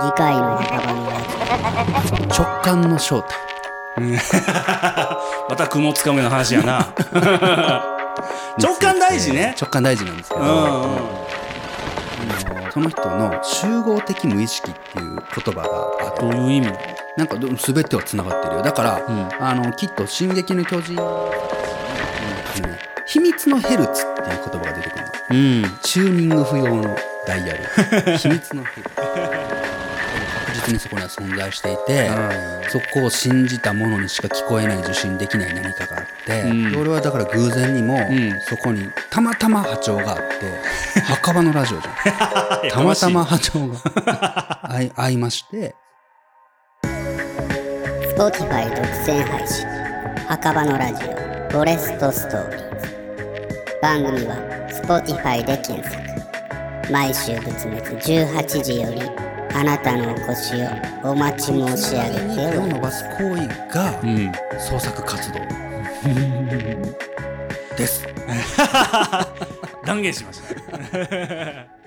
次回の墓場のラジ直感の正体。また雲つかむような話やな。直感大事ね。直感大事なんですけど、うんうん。あのその人の集合的無意識っていう言葉があって。どういう意味？なんかど全てはつながってるよ。だから、うん。あのきっと「進撃の巨人」うん。秘密のヘルツっていう言葉が出てくるの。うん。チューニング不要のダイヤル。秘密のヘルツ。確実にそこには存在していて、そこを信じたものにしか聞こえない受信できない何かがあって、うん。で俺はだから偶然にも、ん。そこにたまたま波長があって 墓場のラジオじゃん。たまたま波長が 合いまして。オ Spotify 独占配信。墓場のラジオ。フォレストストーリーズ番組は Spotify で検索。毎週仏滅18時よりあなたのお越しをお待ち申し上げて手を伸ばす行為がうん創作活動。です。断言しました